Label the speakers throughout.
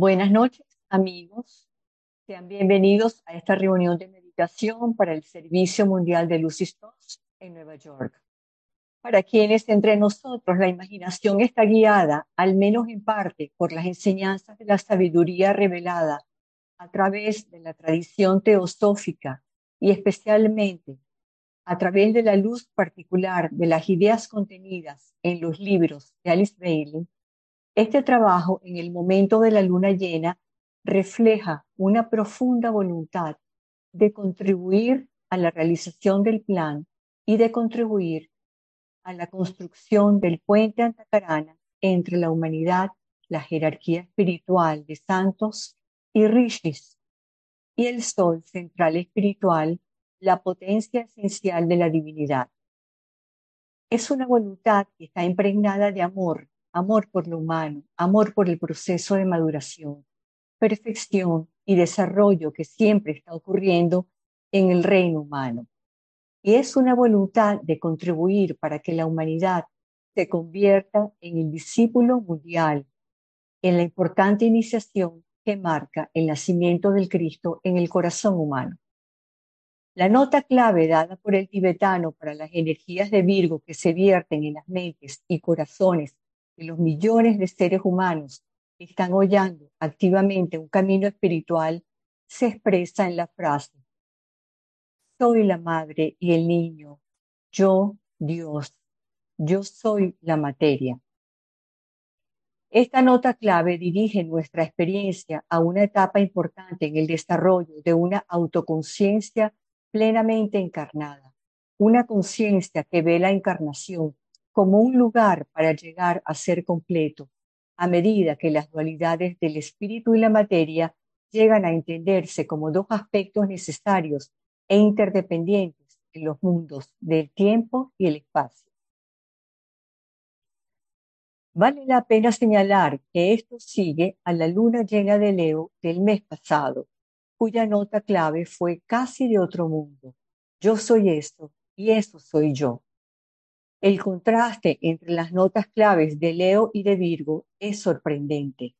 Speaker 1: Buenas noches, amigos. Sean bienvenidos a esta reunión de meditación para el Servicio Mundial de Lucistos en Nueva York. Para quienes entre nosotros la imaginación está guiada, al menos en parte, por las enseñanzas de la sabiduría revelada a través de la tradición teosófica y especialmente a través de la luz particular de las ideas contenidas en los libros de Alice Bailey, este trabajo en el momento de la luna llena refleja una profunda voluntad de contribuir a la realización del plan y de contribuir a la construcción del puente antacarana entre la humanidad, la jerarquía espiritual de santos y rishis, y el sol central espiritual, la potencia esencial de la divinidad. Es una voluntad que está impregnada de amor amor por lo humano, amor por el proceso de maduración, perfección y desarrollo que siempre está ocurriendo en el reino humano. Y es una voluntad de contribuir para que la humanidad se convierta en el discípulo mundial, en la importante iniciación que marca el nacimiento del Cristo en el corazón humano. La nota clave dada por el tibetano para las energías de Virgo que se vierten en las mentes y corazones los millones de seres humanos que están hollando activamente un camino espiritual se expresa en la frase, soy la madre y el niño, yo Dios, yo soy la materia. Esta nota clave dirige nuestra experiencia a una etapa importante en el desarrollo de una autoconciencia plenamente encarnada, una conciencia que ve la encarnación como un lugar para llegar a ser completo, a medida que las dualidades del espíritu y la materia llegan a entenderse como dos aspectos necesarios e interdependientes en los mundos del tiempo y el espacio. Vale la pena señalar que esto sigue a la luna llena de Leo del mes pasado, cuya nota clave fue casi de otro mundo. Yo soy esto y eso soy yo. El contraste entre las notas claves de Leo y de Virgo es sorprendente.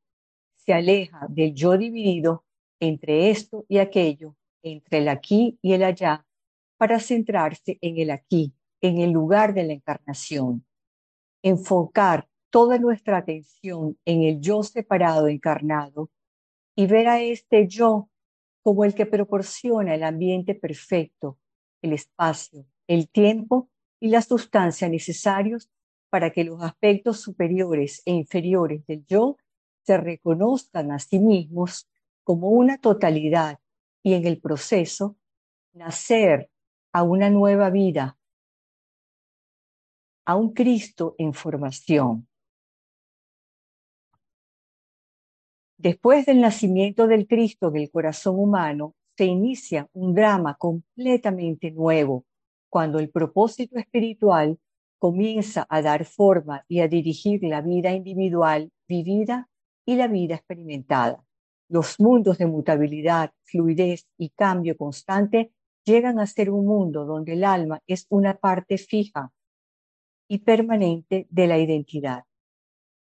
Speaker 1: Se aleja del yo dividido entre esto y aquello, entre el aquí y el allá, para centrarse en el aquí, en el lugar de la encarnación. Enfocar toda nuestra atención en el yo separado encarnado y ver a este yo como el que proporciona el ambiente perfecto, el espacio, el tiempo y la sustancia necesarios para que los aspectos superiores e inferiores del yo se reconozcan a sí mismos como una totalidad y en el proceso nacer a una nueva vida, a un Cristo en formación. Después del nacimiento del Cristo en el corazón humano, se inicia un drama completamente nuevo cuando el propósito espiritual comienza a dar forma y a dirigir la vida individual vivida y la vida experimentada. Los mundos de mutabilidad, fluidez y cambio constante llegan a ser un mundo donde el alma es una parte fija y permanente de la identidad,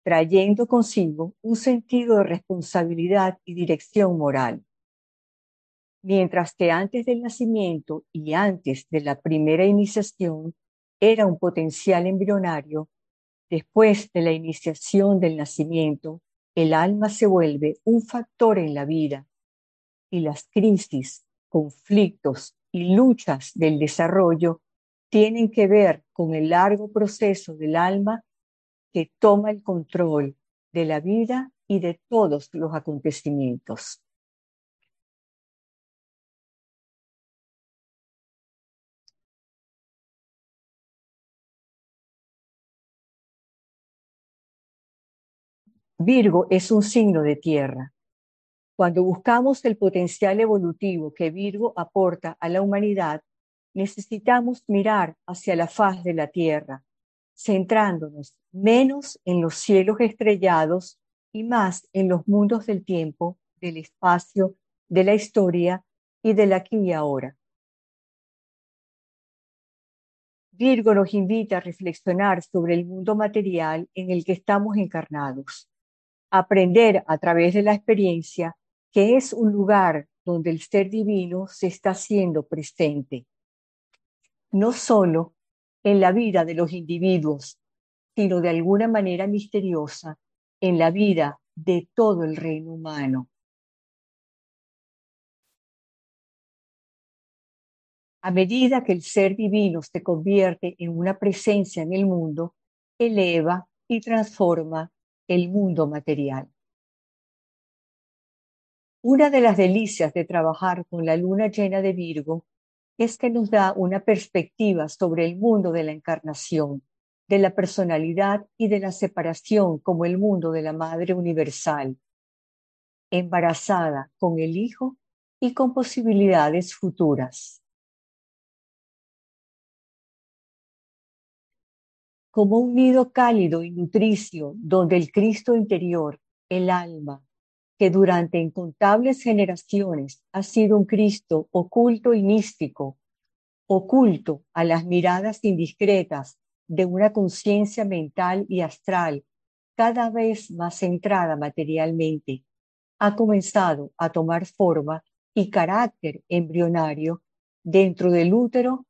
Speaker 1: trayendo consigo un sentido de responsabilidad y dirección moral mientras que antes del nacimiento y antes de la primera iniciación era un potencial embrionario, después de la iniciación del nacimiento, el alma se vuelve un factor en la vida y las crisis, conflictos y luchas del desarrollo tienen que ver con el largo proceso del alma que toma el control de la vida y de todos los acontecimientos. Virgo es un signo de tierra. Cuando buscamos el potencial evolutivo que Virgo aporta a la humanidad, necesitamos mirar hacia la faz de la tierra, centrándonos menos en los cielos estrellados y más en los mundos del tiempo, del espacio, de la historia y del aquí y ahora. Virgo nos invita a reflexionar sobre el mundo material en el que estamos encarnados aprender a través de la experiencia que es un lugar donde el ser divino se está haciendo presente, no solo en la vida de los individuos, sino de alguna manera misteriosa en la vida de todo el reino humano. A medida que el ser divino se convierte en una presencia en el mundo, eleva y transforma el mundo material. Una de las delicias de trabajar con la luna llena de Virgo es que nos da una perspectiva sobre el mundo de la encarnación, de la personalidad y de la separación como el mundo de la Madre Universal, embarazada con el Hijo y con posibilidades futuras. Como un nido cálido y nutricio donde el Cristo interior, el alma, que durante incontables generaciones ha sido un Cristo oculto y místico, oculto a las miradas indiscretas de una conciencia mental y astral cada vez más centrada materialmente, ha comenzado a tomar forma y carácter embrionario dentro del útero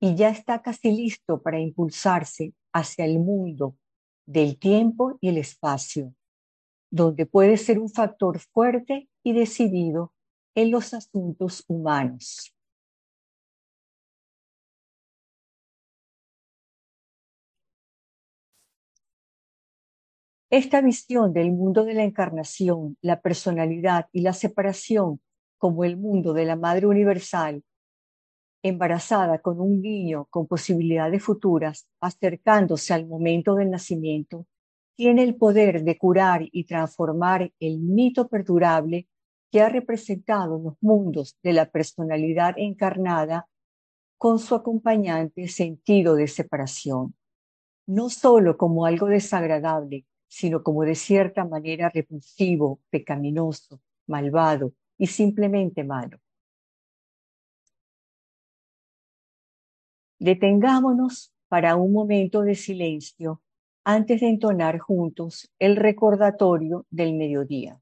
Speaker 1: y ya está casi listo para impulsarse hacia el mundo del tiempo y el espacio donde puede ser un factor fuerte y decidido en los asuntos humanos. Esta visión del mundo de la encarnación, la personalidad y la separación como el mundo de la Madre Universal, embarazada con un niño con posibilidades futuras, acercándose al momento del nacimiento, tiene el poder de curar y transformar el mito perdurable que ha representado los mundos de la personalidad encarnada con su acompañante sentido de separación, no solo como algo desagradable, sino como de cierta manera repulsivo, pecaminoso, malvado y simplemente malo. Detengámonos para un momento de silencio antes de entonar juntos el recordatorio del mediodía.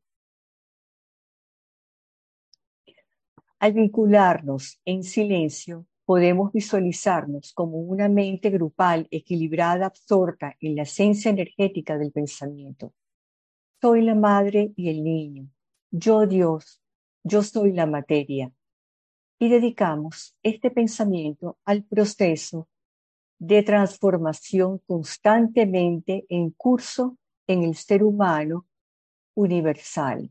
Speaker 1: Al vincularnos en silencio, podemos visualizarnos como una mente grupal equilibrada, absorta en la esencia energética del pensamiento. Soy la madre y el niño. Yo Dios, yo soy la materia. Y dedicamos este pensamiento al proceso de transformación constantemente en curso en el ser humano universal.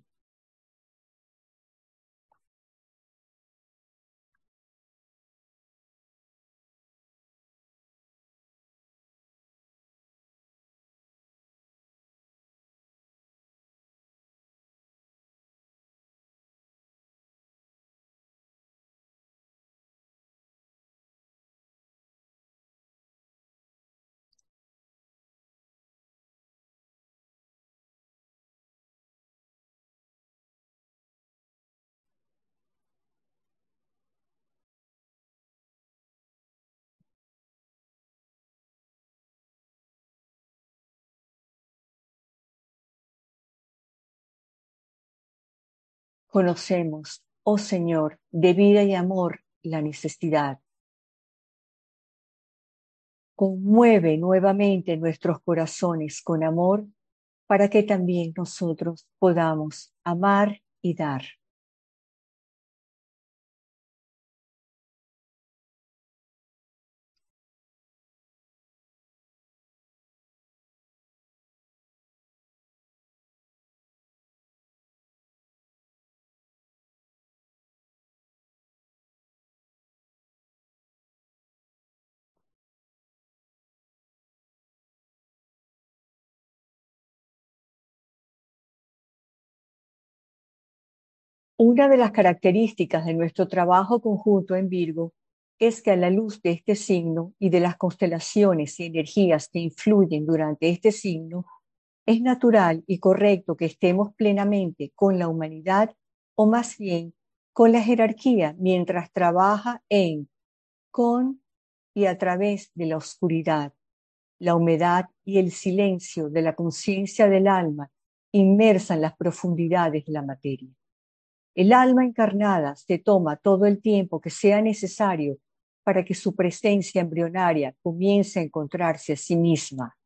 Speaker 1: Conocemos, oh Señor, de vida y amor la necesidad. Conmueve nuevamente nuestros corazones con amor para que también nosotros podamos amar y dar. Una de las características de nuestro trabajo conjunto en Virgo es que a la luz de este signo y de las constelaciones y energías que influyen durante este signo, es natural y correcto que estemos plenamente con la humanidad o más bien con la jerarquía mientras trabaja en, con y a través de la oscuridad, la humedad y el silencio de la conciencia del alma inmersa en las profundidades de la materia. El alma encarnada se toma todo el tiempo que sea necesario para que su presencia embrionaria comience a encontrarse a sí misma,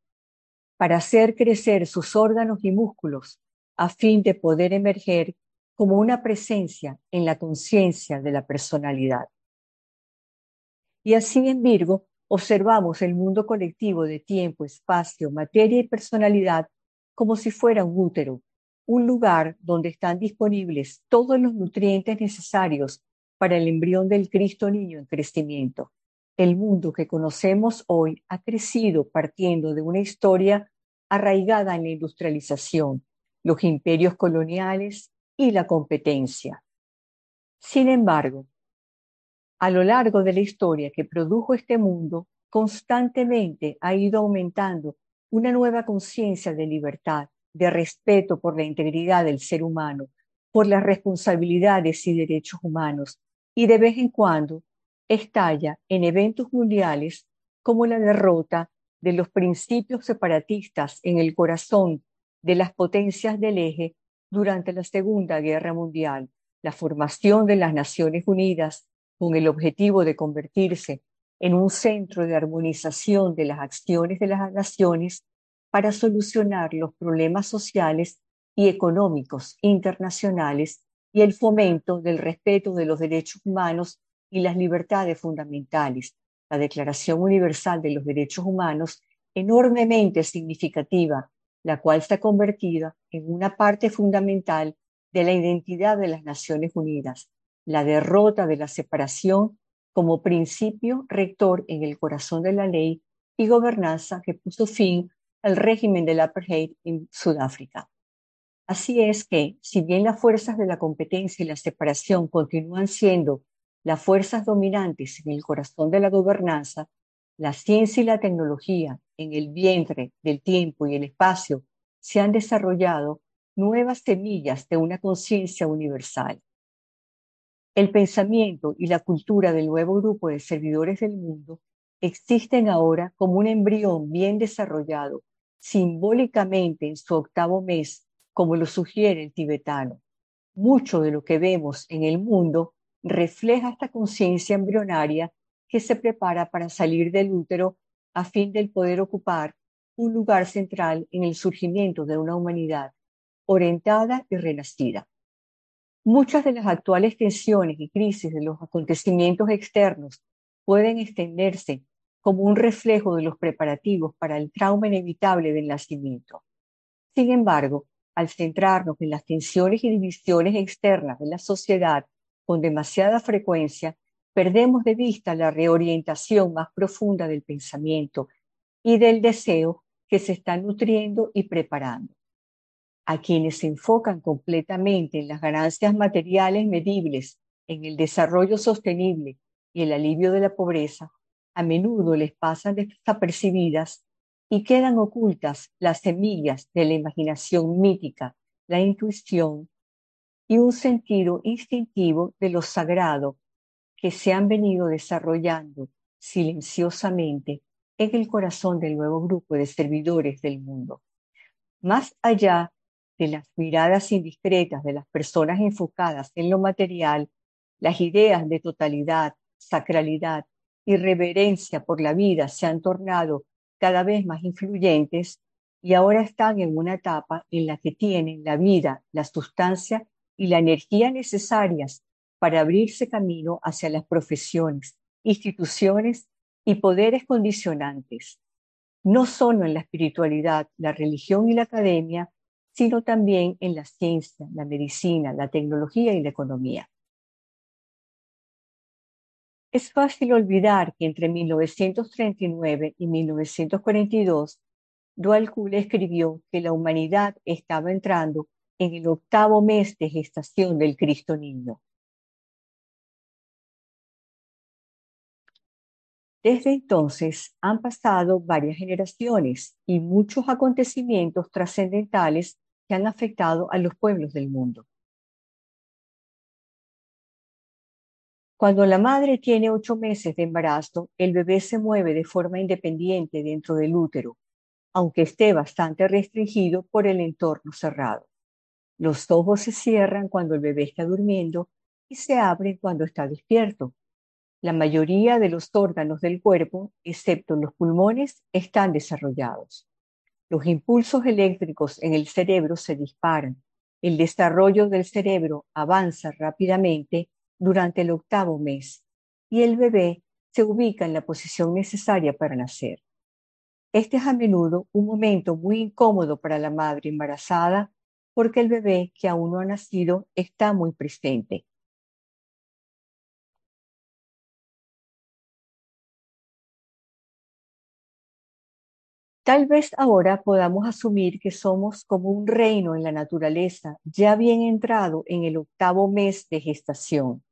Speaker 1: para hacer crecer sus órganos y músculos a fin de poder emerger como una presencia en la conciencia de la personalidad. Y así en Virgo observamos el mundo colectivo de tiempo, espacio, materia y personalidad como si fuera un útero, un lugar donde están disponibles todos los nutrientes necesarios para el embrión del Cristo niño en crecimiento. El mundo que conocemos hoy ha crecido partiendo de una historia arraigada en la industrialización, los imperios coloniales y la competencia. Sin embargo, a lo largo de la historia que produjo este mundo, constantemente ha ido aumentando una nueva conciencia de libertad, de respeto por la integridad del ser humano, por las responsabilidades y derechos humanos, y de vez en cuando estalla en eventos mundiales como la derrota de los principios separatistas en el corazón de las potencias del eje durante la Segunda Guerra Mundial, la formación de las Naciones Unidas con el objetivo de convertirse en un centro de armonización de las acciones de las naciones para solucionar los problemas sociales y económicos internacionales y el fomento del respeto de los derechos humanos y las libertades fundamentales. La Declaración Universal de los Derechos Humanos, enormemente significativa, la cual está convertida en una parte fundamental de la identidad de las Naciones Unidas, la derrota de la separación como principio rector en el corazón de la ley y gobernanza que puso fin al régimen del apartheid en Sudáfrica. Así es que, si bien las fuerzas de la competencia y la separación continúan siendo las fuerzas dominantes en el corazón de la gobernanza, la ciencia y la tecnología en el vientre del tiempo y el espacio se han desarrollado nuevas semillas de una conciencia universal. El pensamiento y la cultura del nuevo grupo de servidores del mundo existen ahora como un embrión bien desarrollado, simbólicamente en su octavo mes, como lo sugiere el tibetano. Mucho de lo que vemos en el mundo refleja esta conciencia embrionaria que se prepara para salir del útero a fin de poder ocupar un lugar central en el surgimiento de una humanidad orientada y renacida. Muchas de las actuales tensiones y crisis de los acontecimientos externos pueden extenderse como un reflejo de los preparativos para el trauma inevitable del nacimiento. Sin embargo, al centrarnos en las tensiones y divisiones externas de la sociedad con demasiada frecuencia, perdemos de vista la reorientación más profunda del pensamiento y del deseo que se está nutriendo y preparando a quienes se enfocan completamente en las ganancias materiales medibles, en el desarrollo sostenible y el alivio de la pobreza, a menudo les pasan desapercibidas y quedan ocultas las semillas de la imaginación mítica, la intuición y un sentido instintivo de lo sagrado que se han venido desarrollando silenciosamente en el corazón del nuevo grupo de servidores del mundo. Más allá de las miradas indiscretas de las personas enfocadas en lo material, las ideas de totalidad, sacralidad y reverencia por la vida se han tornado cada vez más influyentes y ahora están en una etapa en la que tienen la vida, la sustancia y la energía necesarias para abrirse camino hacia las profesiones, instituciones y poderes condicionantes, no solo en la espiritualidad, la religión y la academia, sino también en la ciencia, la medicina, la tecnología y la economía. Es fácil olvidar que entre 1939 y 1942, Dual escribió que la humanidad estaba entrando en el octavo mes de gestación del Cristo Niño. Desde entonces han pasado varias generaciones y muchos acontecimientos trascendentales que han afectado a los pueblos del mundo. Cuando la madre tiene ocho meses de embarazo, el bebé se mueve de forma independiente dentro del útero. aunque esté bastante restringido por el entorno cerrado. Los ojos se cierran cuando el bebé está durmiendo y se abren cuando está despierto. La mayoría de los órganos del cuerpo, excepto los pulmones, están desarrollados. Los impulsos eléctricos en el cerebro se disparan. El desarrollo del cerebro avanza rápidamente durante el octavo mes y el bebé se ubica en la posición necesaria para nacer. Este es a menudo un momento muy incómodo para la madre embarazada porque el bebé que aún no ha nacido está muy presente. Tal vez ahora podamos asumir que somos como un reino en la naturaleza ya bien entrado en el octavo mes de gestación,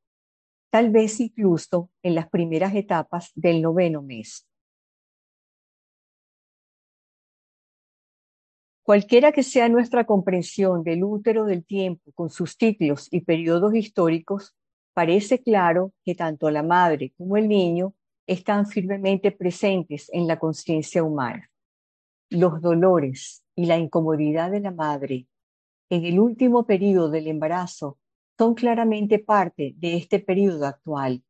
Speaker 1: tal vez incluso en las primeras etapas del noveno mes. Cualquiera que sea nuestra comprensión del útero del tiempo con sus ciclos y periodos históricos, parece claro que tanto la madre como el niño están firmemente presentes en la conciencia humana. Los dolores y la incomodidad de la madre en el último periodo del embarazo son claramente parte de este periodo actual.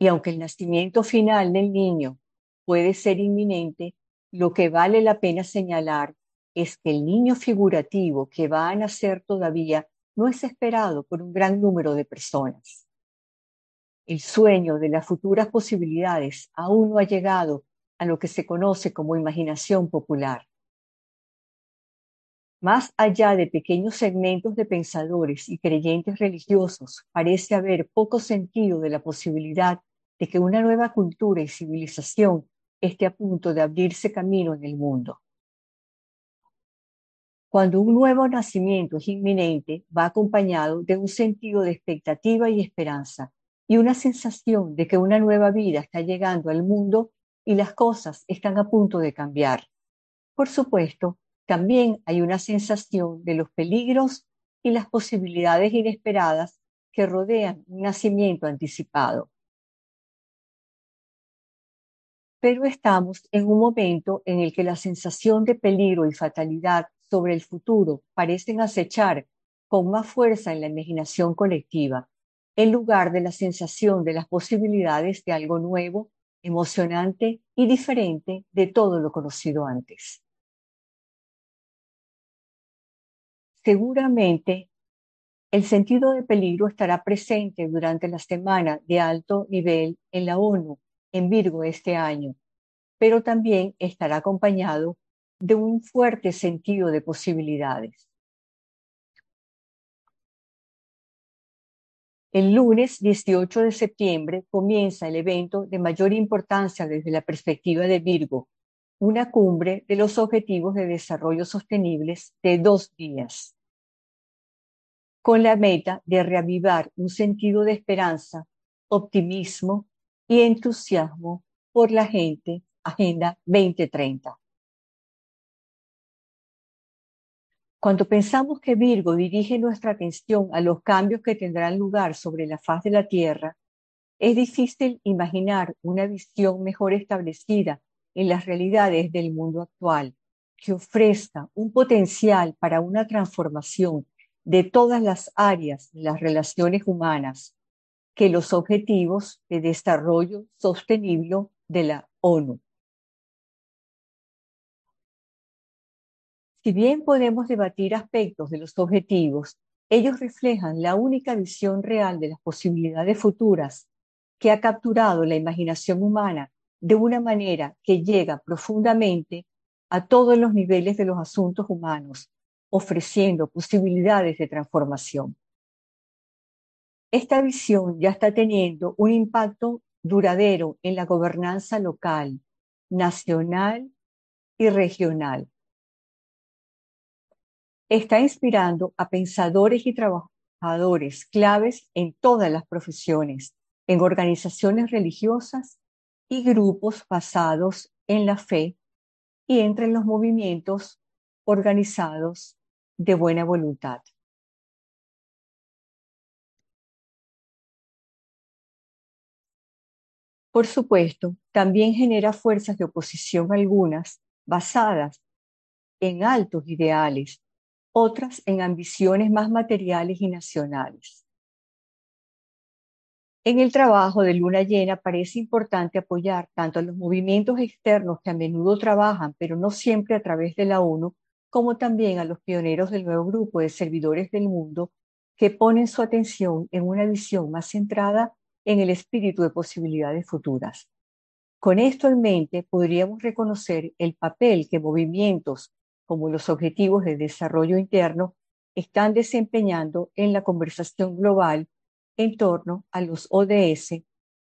Speaker 1: Y aunque el nacimiento final del niño puede ser inminente, lo que vale la pena señalar es que el niño figurativo que va a nacer todavía no es esperado por un gran número de personas. El sueño de las futuras posibilidades aún no ha llegado a lo que se conoce como imaginación popular. Más allá de pequeños segmentos de pensadores y creyentes religiosos, parece haber poco sentido de la posibilidad de que una nueva cultura y civilización esté a punto de abrirse camino en el mundo. Cuando un nuevo nacimiento es inminente, va acompañado de un sentido de expectativa y esperanza y una sensación de que una nueva vida está llegando al mundo y las cosas están a punto de cambiar. Por supuesto, también hay una sensación de los peligros y las posibilidades inesperadas que rodean un nacimiento anticipado. Pero estamos en un momento en el que la sensación de peligro y fatalidad sobre el futuro parecen acechar con más fuerza en la imaginación colectiva, en lugar de la sensación de las posibilidades de algo nuevo, emocionante y diferente de todo lo conocido antes. Seguramente el sentido de peligro estará presente durante la semana de alto nivel en la ONU en Virgo este año, pero también estará acompañado de un fuerte sentido de posibilidades. El lunes 18 de septiembre comienza el evento de mayor importancia desde la perspectiva de Virgo, una cumbre de los Objetivos de Desarrollo Sostenibles de dos días, con la meta de reavivar un sentido de esperanza, optimismo y entusiasmo por la gente Agenda 2030. Cuando pensamos que Virgo dirige nuestra atención a los cambios que tendrán lugar sobre la faz de la Tierra, es difícil imaginar una visión mejor establecida en las realidades del mundo actual, que ofrezca un potencial para una transformación de todas las áreas de las relaciones humanas que los objetivos de desarrollo sostenible de la ONU. Si bien podemos debatir aspectos de los objetivos, ellos reflejan la única visión real de las posibilidades futuras que ha capturado la imaginación humana de una manera que llega profundamente a todos los niveles de los asuntos humanos, ofreciendo posibilidades de transformación. Esta visión ya está teniendo un impacto duradero en la gobernanza local, nacional y regional está inspirando a pensadores y trabajadores claves en todas las profesiones, en organizaciones religiosas y grupos basados en la fe y entre los movimientos organizados de buena voluntad. Por supuesto, también genera fuerzas de oposición algunas basadas en altos ideales, otras en ambiciones más materiales y nacionales. En el trabajo de luna llena parece importante apoyar tanto a los movimientos externos que a menudo trabajan, pero no siempre a través de la ONU, como también a los pioneros del nuevo grupo de servidores del mundo que ponen su atención en una visión más centrada en el espíritu de posibilidades futuras. Con esto en mente, podríamos reconocer el papel que movimientos como los Objetivos de Desarrollo Interno están desempeñando en la conversación global en torno a los ODS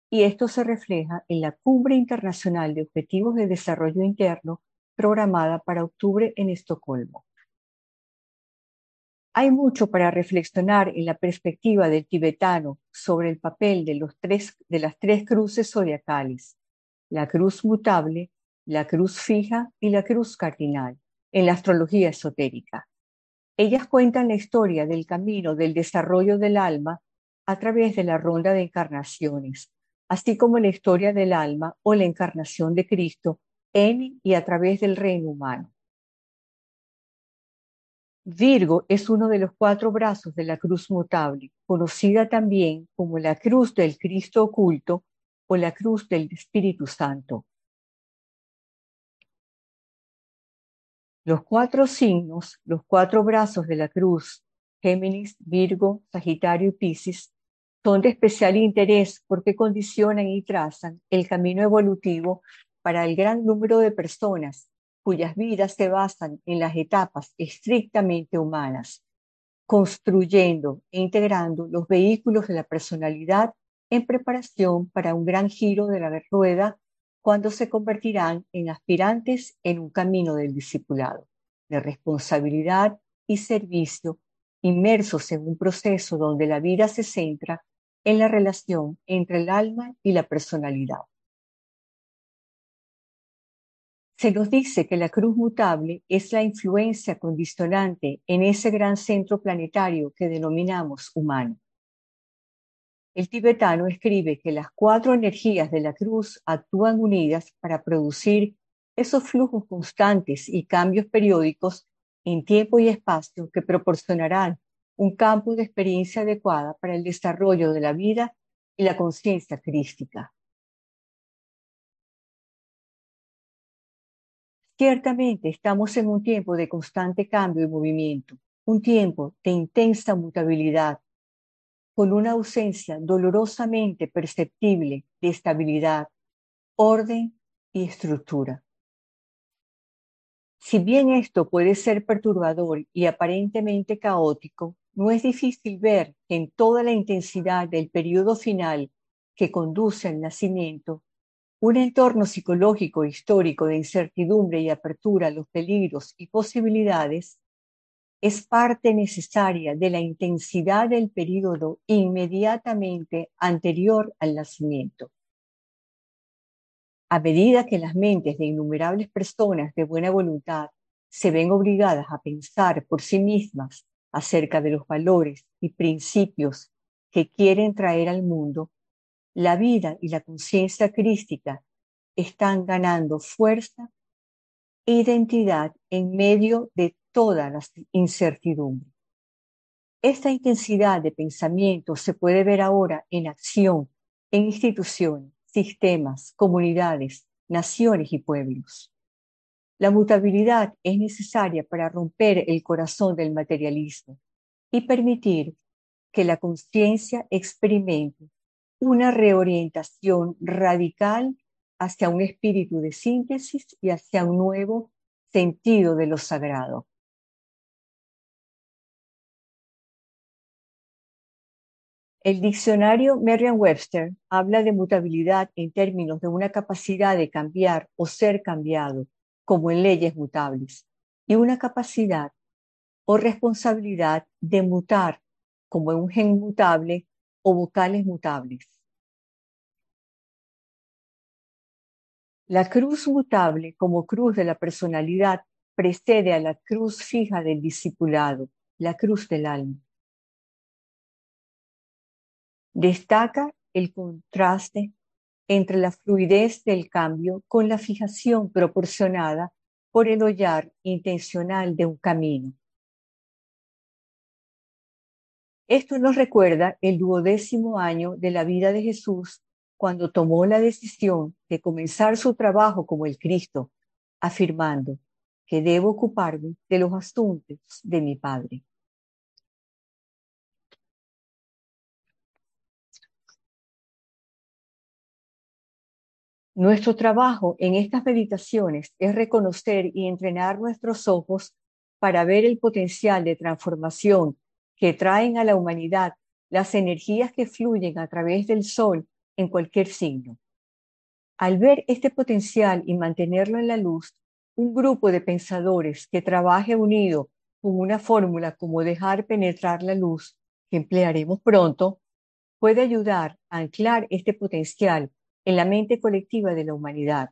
Speaker 1: y esto se refleja en la Cumbre Internacional de Objetivos de Desarrollo Interno programada para octubre en Estocolmo. Hay mucho para reflexionar en la perspectiva del tibetano sobre el papel de, los tres, de las tres cruces zodiacales, la cruz mutable, la cruz fija y la cruz cardinal, en la astrología esotérica. Ellas cuentan la historia del camino del desarrollo del alma a través de la ronda de encarnaciones, así como la historia del alma o la encarnación de Cristo en y a través del reino humano. Virgo es uno de los cuatro brazos de la cruz mutable, conocida también como la cruz del Cristo oculto o la cruz del Espíritu Santo. Los cuatro signos, los cuatro brazos de la cruz, Géminis, Virgo, Sagitario y Piscis, son de especial interés porque condicionan y trazan el camino evolutivo para el gran número de personas cuyas vidas se basan en las etapas estrictamente humanas, construyendo e integrando los vehículos de la personalidad en preparación para un gran giro de la rueda cuando se convertirán en aspirantes en un camino del discipulado, de responsabilidad y servicio, inmersos en un proceso donde la vida se centra en la relación entre el alma y la personalidad. Se nos dice que la cruz mutable es la influencia condicionante en ese gran centro planetario que denominamos humano. El tibetano escribe que las cuatro energías de la cruz actúan unidas para producir esos flujos constantes y cambios periódicos en tiempo y espacio que proporcionarán un campo de experiencia adecuada para el desarrollo de la vida y la conciencia crística. Ciertamente estamos en un tiempo de constante cambio y movimiento, un tiempo de intensa mutabilidad, con una ausencia dolorosamente perceptible de estabilidad, orden y estructura. Si bien esto puede ser perturbador y aparentemente caótico, no es difícil ver en toda la intensidad del periodo final que conduce al nacimiento un entorno psicológico histórico de incertidumbre y apertura a los peligros y posibilidades es parte necesaria de la intensidad del período inmediatamente anterior al nacimiento. A medida que las mentes de innumerables personas de buena voluntad se ven obligadas a pensar por sí mismas acerca de los valores y principios que quieren traer al mundo, la vida y la conciencia crística están ganando fuerza identidad en medio de toda la incertidumbre. Esta intensidad de pensamiento se puede ver ahora en acción en instituciones, sistemas, comunidades, naciones y pueblos. La mutabilidad es necesaria para romper el corazón del materialismo y permitir que la conciencia experimente una reorientación radical hacia un espíritu de síntesis y hacia un nuevo sentido de lo sagrado. El diccionario Merriam-Webster habla de mutabilidad en términos de una capacidad de cambiar o ser cambiado, como en leyes mutables, y una capacidad o responsabilidad de mutar, como en un gen mutable o vocales mutables. La cruz mutable como cruz de la personalidad precede a la cruz fija del discipulado, la cruz del alma. Destaca el contraste entre la fluidez del cambio con la fijación proporcionada por el hollar intencional de un camino. Esto nos recuerda el duodécimo año de la vida de Jesús cuando tomó la decisión de comenzar su trabajo como el Cristo, afirmando que debo ocuparme de los asuntos de mi Padre. Nuestro trabajo en estas meditaciones es reconocer y entrenar nuestros ojos para ver el potencial de transformación que traen a la humanidad las energías que fluyen a través del sol en cualquier signo. Al ver este potencial y mantenerlo en la luz, un grupo de pensadores que trabaje unido con una fórmula como dejar penetrar la luz, que emplearemos pronto, puede ayudar a anclar este potencial en la mente colectiva de la humanidad,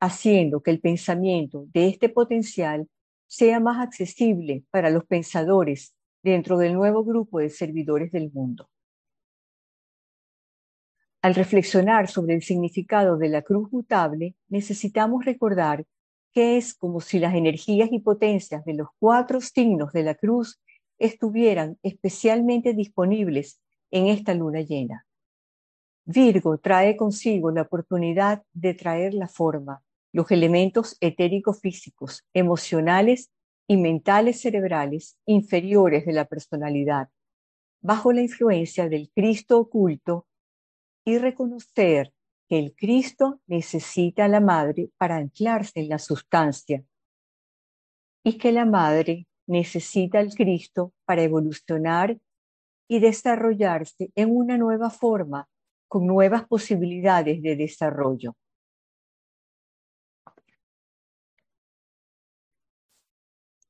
Speaker 1: haciendo que el pensamiento de este potencial sea más accesible para los pensadores dentro del nuevo grupo de servidores del mundo. Al reflexionar sobre el significado de la cruz mutable, necesitamos recordar que es como si las energías y potencias de los cuatro signos de la cruz estuvieran especialmente disponibles en esta luna llena. Virgo trae consigo la oportunidad de traer la forma, los elementos etéricos físicos, emocionales y mentales cerebrales inferiores de la personalidad, bajo la influencia del Cristo oculto y reconocer que el Cristo necesita a la madre para anclarse en la sustancia y que la madre necesita al Cristo para evolucionar y desarrollarse en una nueva forma con nuevas posibilidades de desarrollo.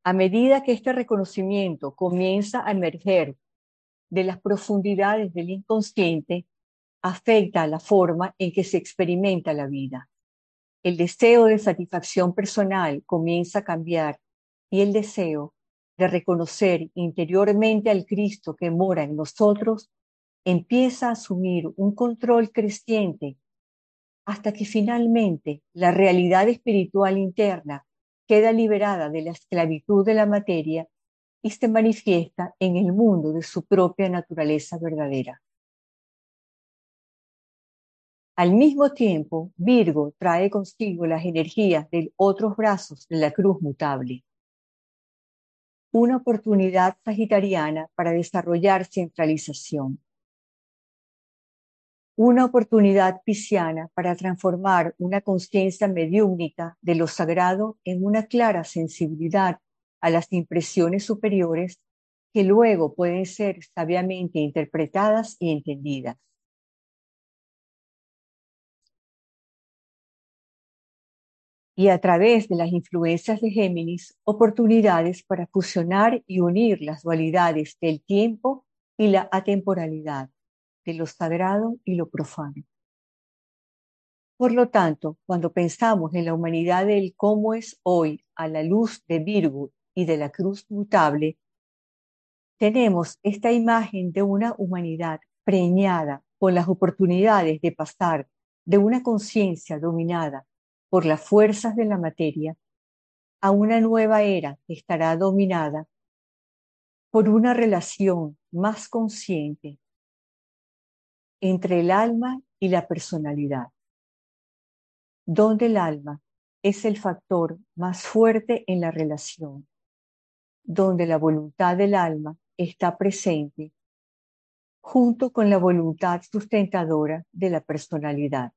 Speaker 1: A medida que este reconocimiento comienza a emerger de las profundidades del inconsciente, afecta a la forma en que se experimenta la vida. El deseo de satisfacción personal comienza a cambiar y el deseo de reconocer interiormente al Cristo que mora en nosotros empieza a asumir un control creciente hasta que finalmente la realidad espiritual interna queda liberada de la esclavitud de la materia y se manifiesta en el mundo de su propia naturaleza verdadera. Al mismo tiempo, Virgo trae consigo las energías de otros brazos de la cruz mutable. Una oportunidad sagitariana para desarrollar centralización una oportunidad pisciana para transformar una conciencia mediúnica de lo sagrado en una clara sensibilidad a las impresiones superiores que luego pueden ser sabiamente interpretadas y entendidas. Y a través de las influencias de Géminis, oportunidades para fusionar y unir las dualidades del tiempo y la atemporalidad de lo sagrado y lo profano. Por lo tanto, cuando pensamos en la humanidad del cómo es hoy a la luz de Virgo y de la cruz mutable, tenemos esta imagen de una humanidad preñada con las oportunidades de pasar de una conciencia dominada por las fuerzas de la materia a una nueva era estará dominada por una relación más consciente entre el alma y la personalidad, donde el alma es el factor más fuerte en la relación, donde la voluntad del alma está presente junto con la voluntad sustentadora de la personalidad.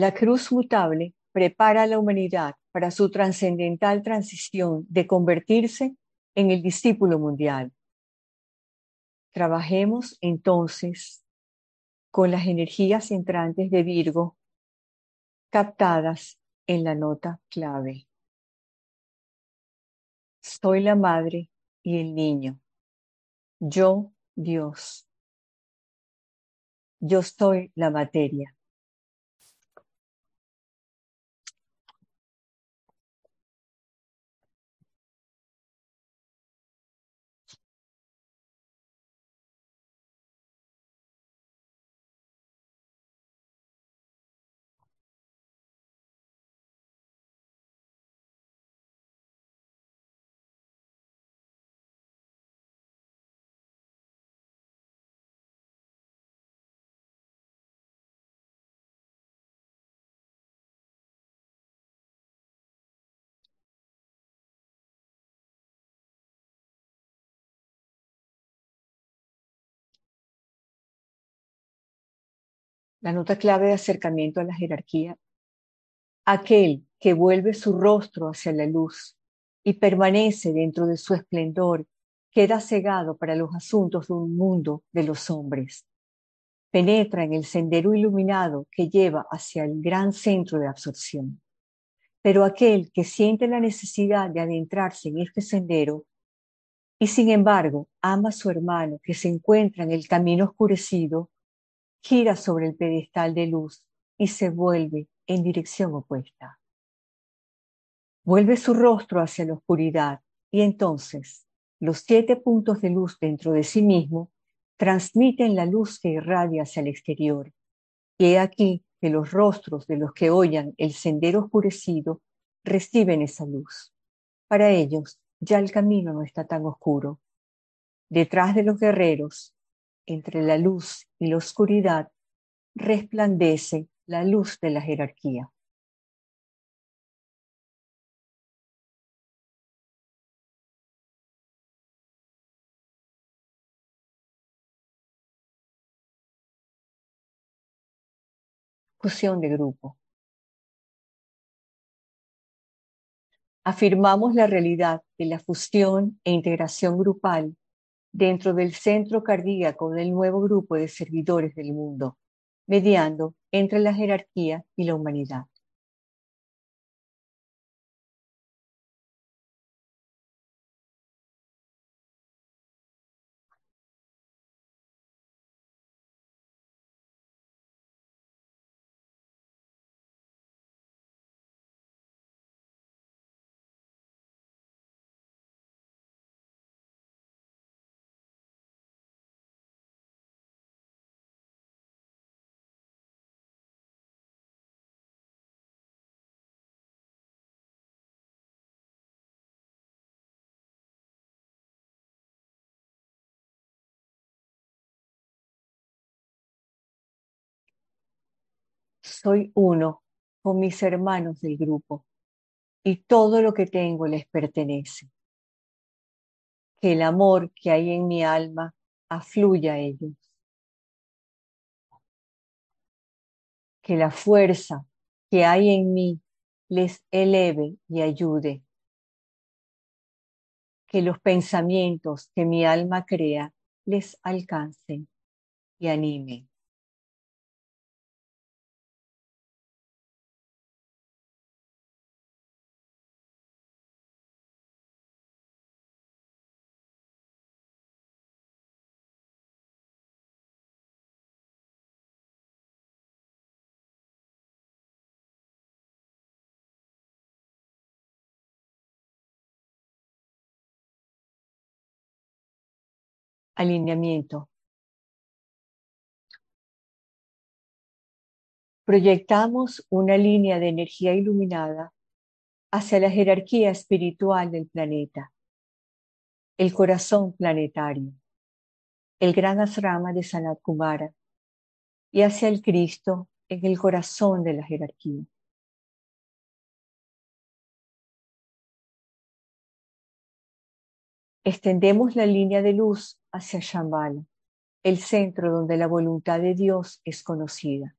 Speaker 1: La cruz mutable prepara a la humanidad para su trascendental transición de convertirse en el discípulo mundial. Trabajemos entonces con las energías entrantes de Virgo captadas en la nota clave. Soy la madre y el niño. Yo, Dios. Yo soy la materia. La nota clave de acercamiento a la jerarquía. Aquel que vuelve su rostro hacia la luz y permanece dentro de su esplendor, queda cegado para los asuntos de un mundo de los hombres. Penetra en el sendero iluminado que lleva hacia el gran centro de absorción. Pero aquel que siente la necesidad de adentrarse en este sendero y sin embargo ama a su hermano que se encuentra en el camino oscurecido, gira sobre el pedestal de luz y se vuelve en dirección opuesta. Vuelve su rostro hacia la oscuridad y entonces los siete puntos de luz dentro de sí mismo transmiten la luz que irradia hacia el exterior. Y he aquí que los rostros de los que oyan el sendero oscurecido reciben esa luz. Para ellos ya el camino no está tan oscuro. Detrás de los guerreros entre la luz y la oscuridad resplandece la luz de la jerarquía. Fusión de grupo. Afirmamos la realidad de la fusión e integración grupal dentro del centro cardíaco del nuevo grupo de servidores del mundo, mediando entre la jerarquía y la humanidad. Soy uno con mis hermanos del grupo y todo lo que tengo les pertenece. Que el amor que hay en mi alma afluya a ellos. Que la fuerza que hay en mí les eleve y ayude. Que los pensamientos que mi alma crea les alcancen y animen. Alineamiento. Proyectamos una línea de energía iluminada hacia la jerarquía espiritual del planeta, el corazón planetario, el gran asrama de Sanat Kumara y hacia el Cristo en el corazón de la jerarquía. Extendemos la línea de luz hacia Shambhala, el centro donde la voluntad de Dios es conocida.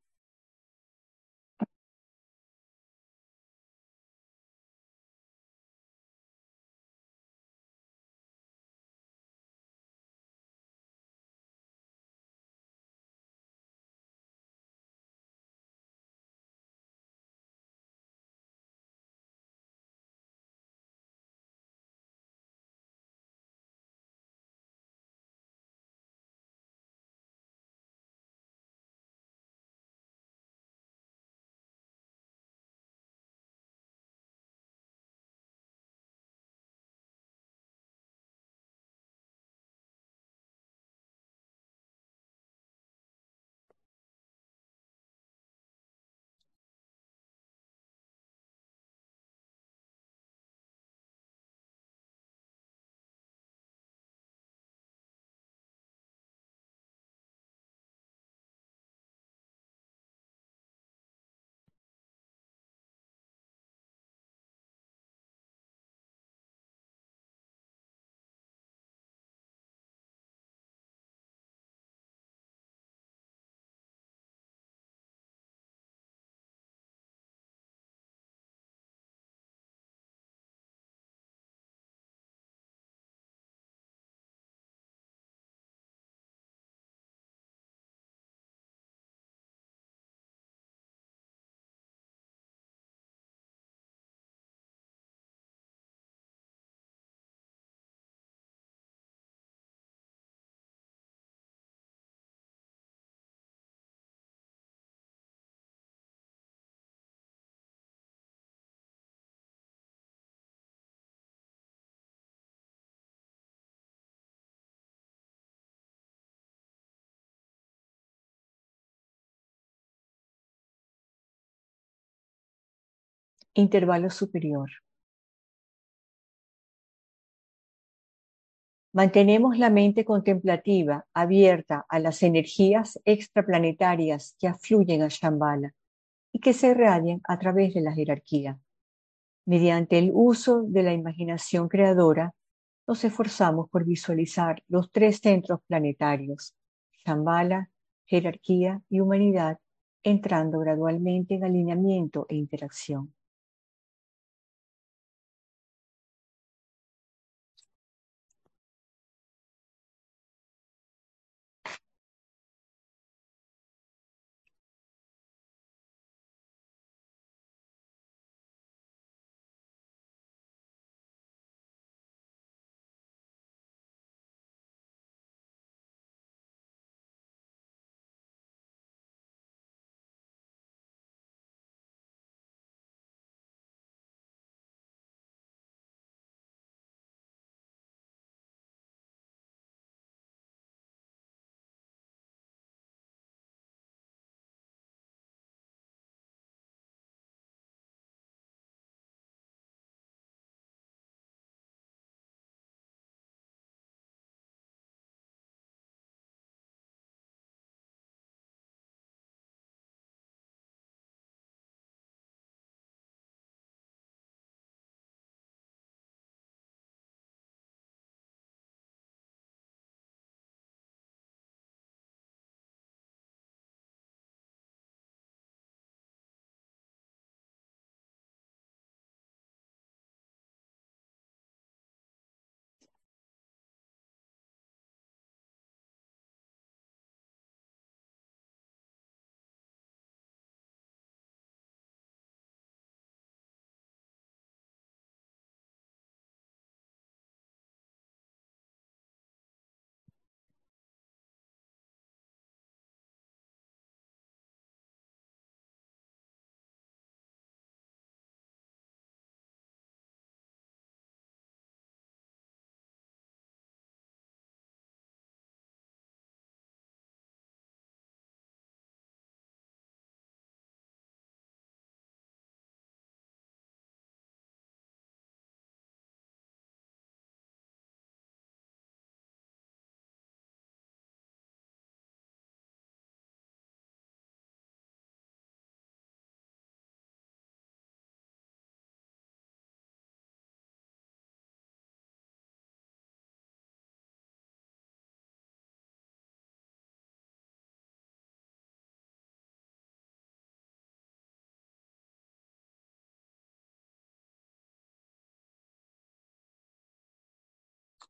Speaker 1: Intervalo superior. Mantenemos la mente contemplativa abierta a las energías extraplanetarias que afluyen a Shambhala y que se irradian a través de la jerarquía. Mediante el uso de la imaginación creadora, nos esforzamos por visualizar los tres centros planetarios, Shambhala, jerarquía y humanidad, entrando gradualmente en alineamiento e interacción.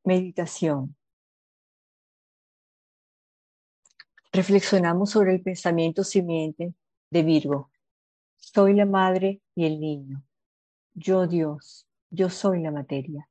Speaker 1: Meditación. Reflexionamos sobre el pensamiento simiente de Virgo. Soy la madre y el niño. Yo Dios, yo soy la materia.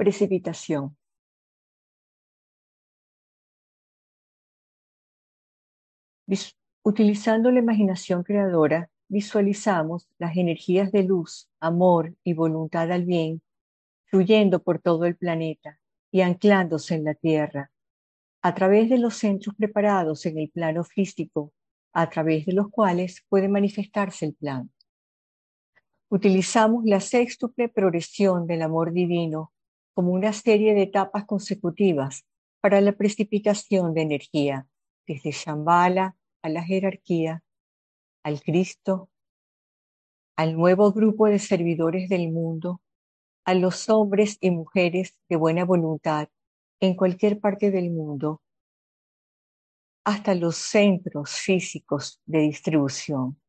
Speaker 1: Precipitación. Utilizando la imaginación creadora, visualizamos las energías de luz, amor y voluntad al bien fluyendo por todo el planeta y anclándose en la Tierra, a través de los centros preparados en el plano físico, a través de los cuales puede manifestarse el plan. Utilizamos la sextuple progresión del amor divino como una serie de etapas consecutivas para la precipitación de energía, desde Shambhala a la jerarquía, al Cristo, al nuevo grupo de servidores del mundo, a los hombres y mujeres de buena voluntad en cualquier parte del mundo, hasta los centros físicos de distribución.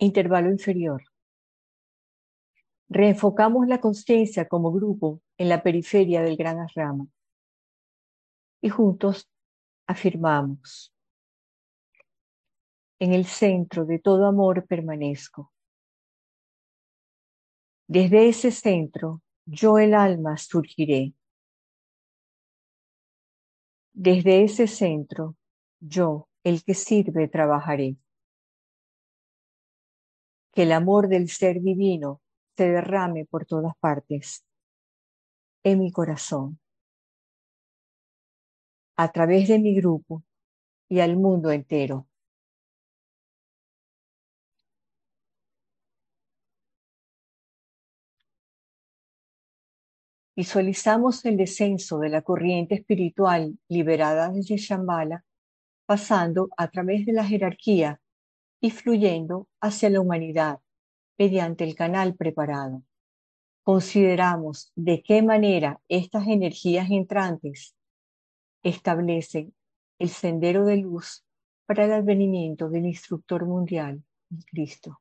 Speaker 1: Intervalo inferior. Reenfocamos la conciencia como grupo en la periferia del gran Asrama. Y juntos afirmamos, en el centro de todo amor permanezco. Desde ese centro, yo el alma surgiré. Desde ese centro, yo, el que sirve, trabajaré que el amor del ser divino se derrame por todas partes, en mi corazón, a través de mi grupo y al mundo entero. Visualizamos el descenso de la corriente espiritual liberada desde Shambhala, pasando a través de la jerarquía y fluyendo hacia la humanidad mediante el canal preparado. Consideramos de qué manera estas energías entrantes establecen el sendero de luz para el advenimiento del instructor mundial, Cristo.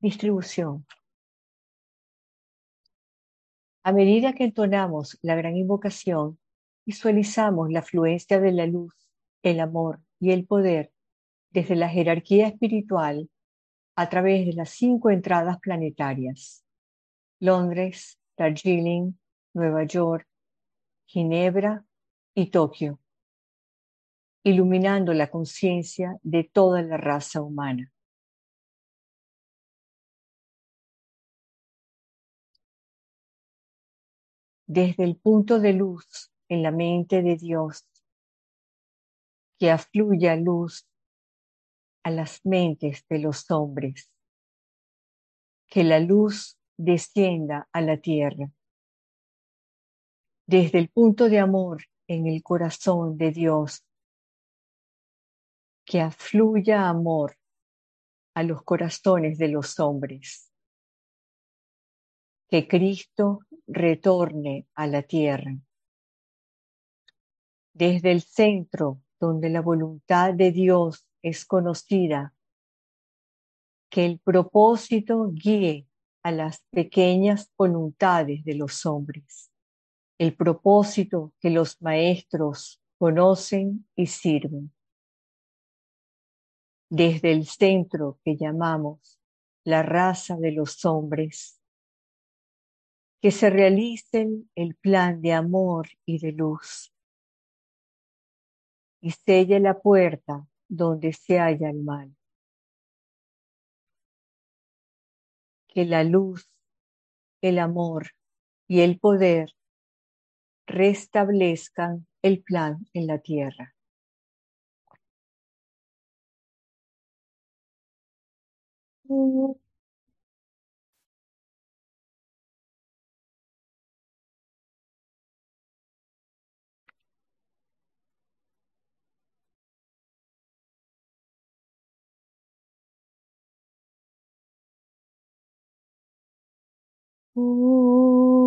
Speaker 1: Distribución. A medida que entonamos la gran invocación, visualizamos la fluencia de la luz, el amor y el poder desde la jerarquía espiritual a través de las cinco entradas planetarias. Londres, Darjeeling, Nueva York, Ginebra y Tokio, iluminando la conciencia de toda la raza humana. Desde el punto de luz en la mente de Dios, que afluya luz a las mentes de los hombres, que la luz descienda a la tierra. Desde el punto de amor en el corazón de Dios, que afluya amor a los corazones de los hombres. Que Cristo retorne a la tierra. Desde el centro donde la voluntad de Dios es conocida, que el propósito guíe a las pequeñas voluntades de los hombres, el propósito que los maestros conocen y sirven. Desde el centro que llamamos la raza de los hombres, que se realicen el plan de amor y de luz. Y sella la puerta donde se halla el mal. Que la luz, el amor y el poder restablezcan el plan en la tierra. Mm. Ooh.